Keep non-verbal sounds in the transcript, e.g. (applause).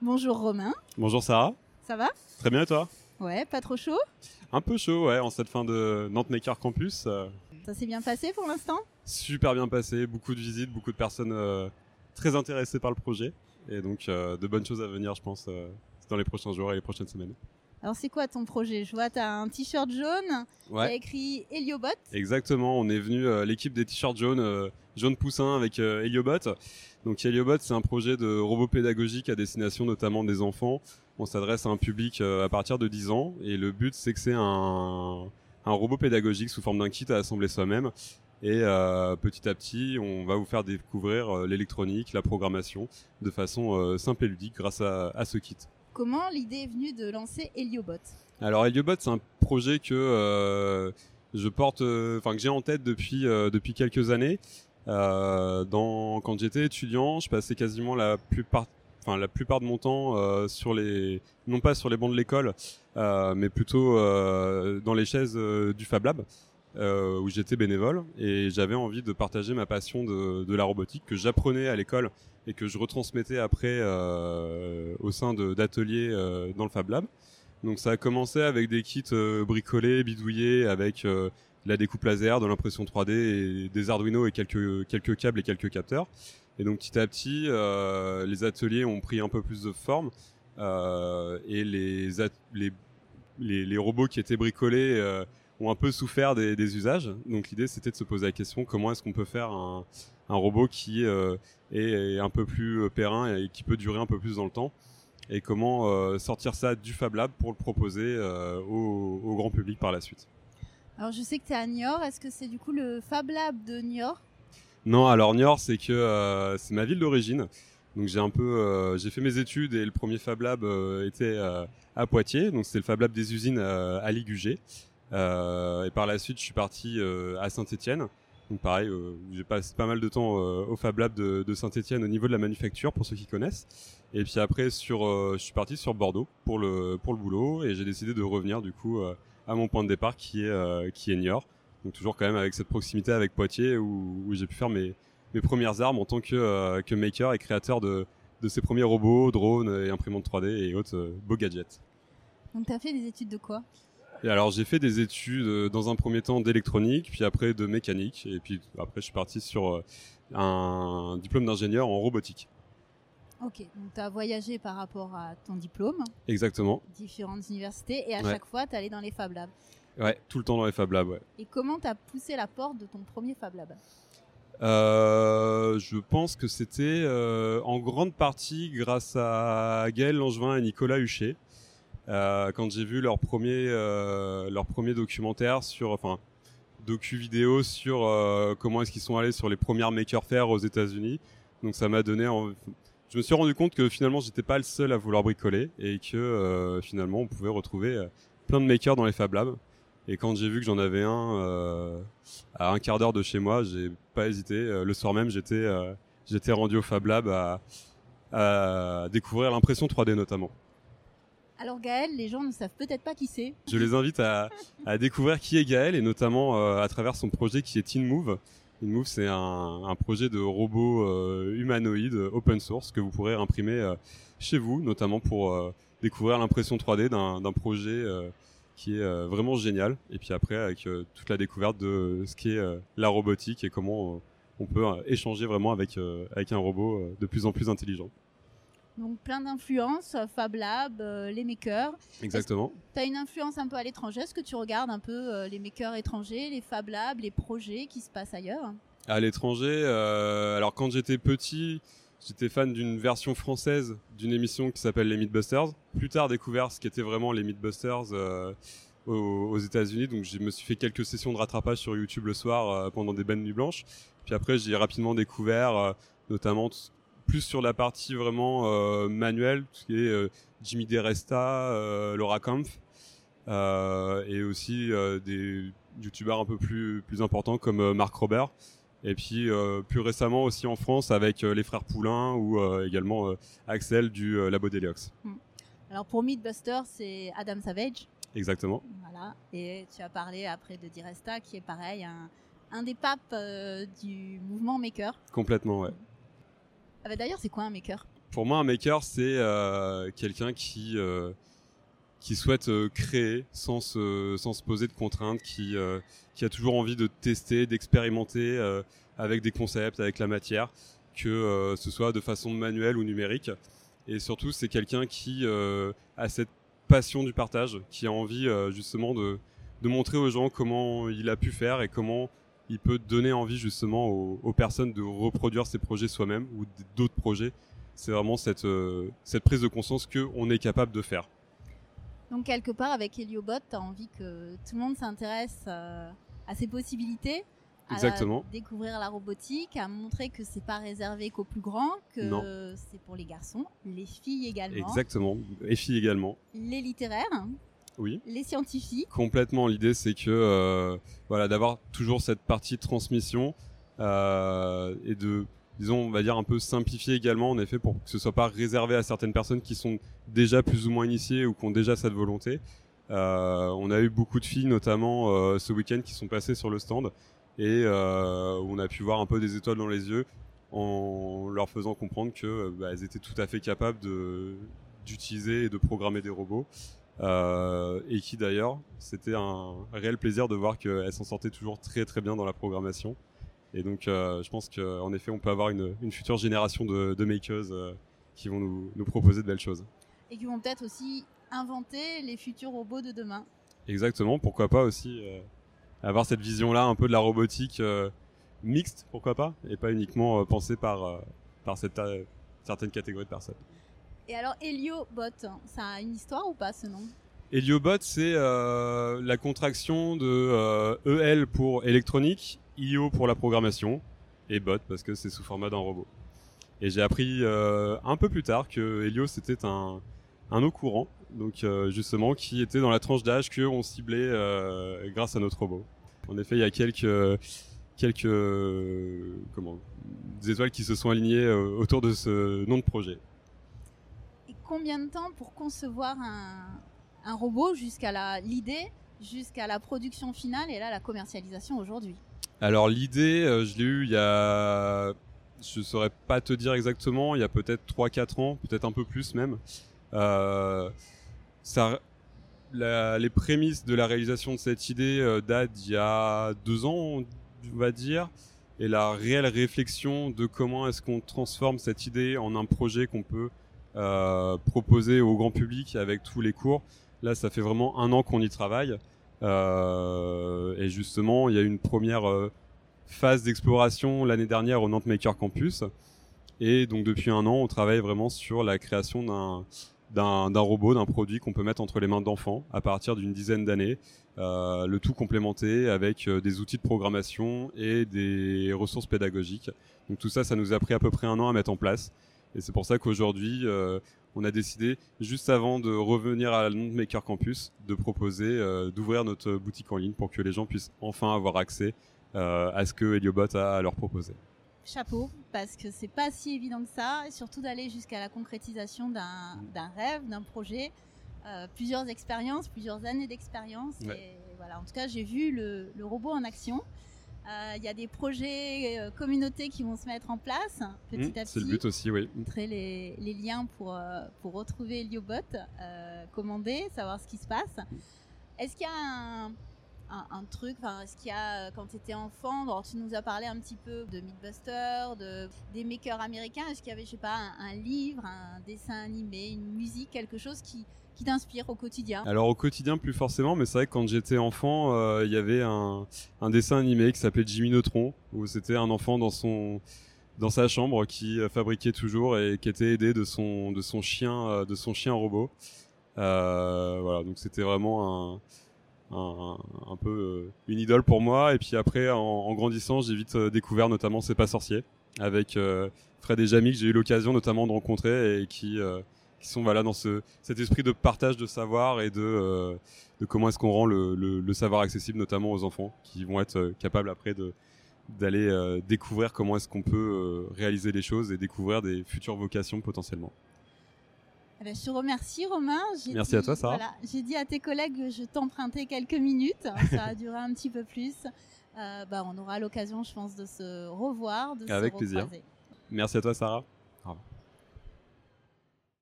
Bonjour Romain, Bonjour Sarah, ça va? Très bien et toi? Ouais, pas trop chaud? Un peu chaud ouais en cette fin de Nantes Maker Campus. euh, Ça s'est bien passé pour l'instant? Super bien passé, beaucoup de visites, beaucoup de personnes euh, très intéressées par le projet. Et donc euh, de bonnes choses à venir je pense dans les prochains jours et les prochaines semaines. Alors c'est quoi ton projet? Je vois, t'as un t-shirt jaune, il y a écrit Heliobot. Exactement, on est venu euh, l'équipe des t-shirts jaunes, euh, jaune poussin avec euh, Heliobot. Donc Heliobot, c'est un projet de robot pédagogique à destination notamment des enfants. On s'adresse à un public euh, à partir de 10 ans et le but c'est que c'est un, un robot pédagogique sous forme d'un kit à assembler soi-même. Et euh, petit à petit, on va vous faire découvrir euh, l'électronique, la programmation de façon euh, simple et ludique grâce à, à ce kit. Comment l'idée est venue de lancer Heliobot Alors Heliobot, c'est un projet que euh, je porte, euh, enfin que j'ai en tête depuis euh, depuis quelques années. Quand j'étais étudiant, je passais quasiment la plupart, enfin la plupart de mon temps sur les, non pas sur les bancs de l'école, mais plutôt dans les chaises du Fab Lab. Euh, où j'étais bénévole et j'avais envie de partager ma passion de, la robotique que j'apprenais à l'école et que je retransmettais après euh, au sein d'ateliers euh, dans le Fab Lab. Donc ça a commencé avec des kits bricolés, bidouillés, avec de la découpe laser, de l'impression 3D, et des Arduino et quelques quelques câbles et quelques capteurs. Et donc petit à petit, les ateliers ont pris un peu plus de forme et les, les les robots qui étaient bricolés ont un peu souffert des, des usages. Donc l'idée c'était de se poser la question comment est-ce qu'on peut faire un, un robot qui euh, est, est un peu plus euh, périn et qui peut durer un peu plus dans le temps? Et comment euh, sortir ça du Fab Lab pour le proposer euh, au, au grand public par la suite? Alors je sais que t'es à Niort, est-ce que c'est du coup le Fab Lab de Niort? Non, alors Niort, c'est que c'est ma ville d'origine. Donc j'ai un peu, j'ai fait mes études et le premier Fab Lab était à Poitiers. Donc c'est le Fab Lab des usines à Ligugé. Euh, et par la suite, je suis parti euh, à Saint-Étienne. Donc pareil, euh, j'ai passé pas mal de temps au Fab Lab de, Saint-Étienne au niveau de la manufacture pour ceux qui connaissent. Et puis après, sur, je suis parti sur Bordeaux pour le pour le boulot et j'ai décidé de revenir du coup à mon point de départ qui est qui est Niort. Donc toujours quand même avec cette proximité avec Poitiers où, j'ai pu faire mes mes premières armes en tant que que maker et créateur de de ces premiers robots, drones et imprimantes 3D et autres beaux gadgets. Donc t'as fait des études de quoi? Et alors j'ai fait des études euh, dans un premier temps d'électronique, puis après de mécanique, et puis après je suis parti sur euh, un diplôme d'ingénieur en robotique. Ok, donc t'as voyagé par rapport à ton diplôme, Exactement. différentes universités, et à Ouais. chaque fois t'es allé dans les Fab Labs. Ouais, tout le temps dans les Fab Labs. Ouais. Et comment t'as poussé la porte de ton premier Fab Lab? Euh, je pense que c'était euh, en grande partie grâce à Gaël Langevin et Nicolas Huchet. Euh, quand j'ai vu leur premier euh, leur premier documentaire sur enfin docu vidéo sur euh, comment est-ce qu'ils sont allés sur les premières maker faire aux États-Unis. Donc ça m'a donné en- je me suis rendu compte que finalement j'étais pas le seul à vouloir bricoler et que finalement on pouvait retrouver plein de makers dans les Fab Labs. Et quand j'ai vu que j'en avais un à un quart d'heure de chez moi, j'ai pas hésité. Le soir même, j'étais j'étais rendu au Fab Lab à découvrir l'impression 3D notamment. Alors Gaël, les gens ne savent peut-être pas qui c'est. Je les invite à, découvrir qui est Gaël et notamment euh, à travers son projet qui est TinMove. TinMove, c'est un, projet de robot euh, humanoïde euh, open source que vous pourrez imprimer chez vous, notamment pour découvrir l'impression 3D d'un projet qui est vraiment génial. Et puis après, avec toute la découverte de ce qu'est la robotique et comment on peut échanger vraiment avec, avec un robot de plus en plus intelligent. Donc plein d'influences, Fab Lab, euh, les makers. Exactement. T'as une influence un peu à l'étranger? Est-ce que tu regardes un peu euh, les makers étrangers, les Fab Labs, les projets qui se passent ailleurs? À l'étranger, euh, alors quand j'étais petit, j'étais fan d'une version française d'une émission qui s'appelle les Mythbusters. Plus tard, découvert ce qu'étaient vraiment les Mythbusters euh, aux, aux États-Unis. Donc, je me suis fait quelques sessions de rattrapage sur YouTube le soir euh, pendant des bonnes nuits blanches. Puis après, j'ai rapidement découvert, euh, notamment plus sur la partie vraiment euh, manuelle, tout ce qui est euh, Jimmy DeResta, euh, Laura Kampf, et aussi des youtubeurs un peu plus plus importants comme Marc Robert. Et puis plus récemment aussi en France avec les frères Poulain ou également Axel du Labo Deliox. Alors pour Mythbuster, c'est Adam Savage. Exactement. Voilà. Et tu as parlé après de Diresta, qui est pareil, un, un des papes du mouvement maker. Complètement, ouais. Ah bah D'ailleurs, c'est quoi un maker? Pour moi, un maker, c'est euh, quelqu'un qui qui souhaite créer sans se, sans se poser de contraintes, qui, qui a toujours envie de tester, d'expérimenter avec des concepts, avec la matière, que ce soit de façon manuelle ou numérique. Et surtout, c'est quelqu'un qui a cette passion du partage, qui a envie justement de, de montrer aux gens comment il a pu faire et comment il peut donner envie justement aux, personnes de reproduire ses projets soi-même ou d'autres projets. C'est vraiment cette, euh, cette prise de conscience qu'on est capable de faire. Donc quelque part avec Heliobot, tu as envie que tout le monde s'intéresse euh, à ses possibilités, Exactement. à découvrir la robotique, à montrer que c'est pas réservé qu'aux plus grands, que c'est pour les garçons, les filles également. Exactement, les filles également. Les littéraires. Oui. Les scientifiques. Complètement. L'idée, c'est que euh, voilà, d'avoir toujours cette partie de transmission euh, et de, disons, on va dire un peu simplifier également, en effet, pour que ce soit pas réservé à certaines personnes qui sont déjà plus ou moins initiées ou qui ont déjà cette volonté. Euh, on a eu beaucoup de filles, notamment ce week-end, qui sont passées sur le stand et on a pu voir un peu des étoiles dans les yeux en leur faisant comprendre que bah, elles étaient tout à fait capables de d'utiliser et de programmer des robots. Euh, et qui d'ailleurs, c'était un réel plaisir de voir qu'elle s'en sortait toujours très très bien dans la programmation. Et donc, euh, je pense qu'en effet, on peut avoir une, une future génération de, de makers euh, qui vont nous, nous, proposer de belles choses. Et qui vont peut-être aussi inventer les futurs robots de demain. Exactement, pourquoi pas aussi avoir cette vision-là un peu de la robotique mixte, pourquoi pas, et pas uniquement pensée par, par cette, certaines catégories de personnes. Et alors Heliobot, ça a une histoire ou pas ce nom? Heliobot, c'est euh, la contraction de EL euh, e pour électronique, IO pour la programmation, et bot parce que c'est sous format d'un robot. Et j'ai appris euh, un peu plus tard que Helio c'était un, un eau courant, donc justement qui était dans la tranche d'âge qu'on ciblait grâce à notre robot. En effet, il y a quelques quelques comment des étoiles qui se sont alignées autour de ce nom de projet combien de temps pour concevoir un, robot jusqu'à l'idée, jusqu'à la production finale et là la commercialisation aujourd'hui? Alors l'idée, euh, je l'ai eu il y a, je saurais pas te dire exactement, il y a peut-être 3-4 ans, peut-être un peu plus même. Euh, ça, les prémices de la réalisation de cette idée euh, datent d'il y a deux ans, on va dire. Et la réelle réflexion de comment est-ce qu'on transforme cette idée en un projet qu'on peut proposé au grand public avec tous les cours. Là, ça fait vraiment un an qu'on y travaille. Euh, et justement, il y a une première euh, phase d'exploration l'année dernière au Nantes Maker Campus. Et donc depuis un an, on travaille vraiment sur la création d'un d'un robot, d'un produit qu'on peut mettre entre les mains d'enfants à partir d'une dizaine d'années, euh, le tout complémenté avec des outils de programmation et des ressources pédagogiques. Donc tout ça, ça nous a pris à peu près un an à mettre en place. Et c'est pour ça qu'aujourd'hui, euh, on a décidé, juste avant de revenir à Maker Campus, de proposer euh, d'ouvrir notre boutique en ligne pour que les gens puissent enfin avoir accès euh, à ce que Heliobot a à leur proposer. Chapeau, parce que c'est pas si évident que ça, et surtout d'aller jusqu'à la concrétisation d'un rêve, d'un projet. plusieurs expériences, plusieurs années d'expérience. Et voilà, en tout cas, j'ai vu le, le, robot en action. Euh, il y a des projets euh, communautés qui vont se mettre en place petit mmh, à petit. C'est le but aussi, oui. Montrer les, les liens pour, euh, pour retrouver Heliobot, commander, savoir ce qui se passe. Est-ce qu'il y a un, un, truc, est-ce qu'il y a, quand tu étais enfant, alors tu nous as parlé un petit peu de Mythbusters, de, des makers américains, est-ce qu'il y avait, je sais pas, un, livre, un dessin animé, une musique, quelque chose qui, qui t'inspire au quotidien? Alors au quotidien plus forcément, mais c'est vrai que quand j'étais enfant, euh, il y avait un, un, dessin animé qui s'appelait Jimmy Neutron, où c'était un enfant dans son dans sa chambre qui euh, fabriquait toujours et qui était aidé de son de son chien euh, de son chien robot. Euh, voilà, donc c'était vraiment un un, peu une idole pour moi. Et puis après, en, grandissant, j'ai vite découvert notamment C'est pas sorcier avec Fred et Jamie que j'ai eu l'occasion notamment de rencontrer et qui qui sont voilà dans ce cet esprit de partage de savoir et de, euh, de comment est-ce qu'on rend le, le, savoir accessible notamment aux enfants qui vont être euh, capables après de d'aller euh, découvrir comment est-ce qu'on peut réaliser les choses et découvrir des futures vocations potentiellement. Eh ben, je te remercie Romain. Merci à toi Sarah. Voilà, J'ai dit à tes collègues que je t'empruntais quelques minutes. Ça (laughs) a duré un petit peu plus. bah, on aura l'occasion, je pense, de se revoir, de Avec se plaisir. Merci à toi Sarah.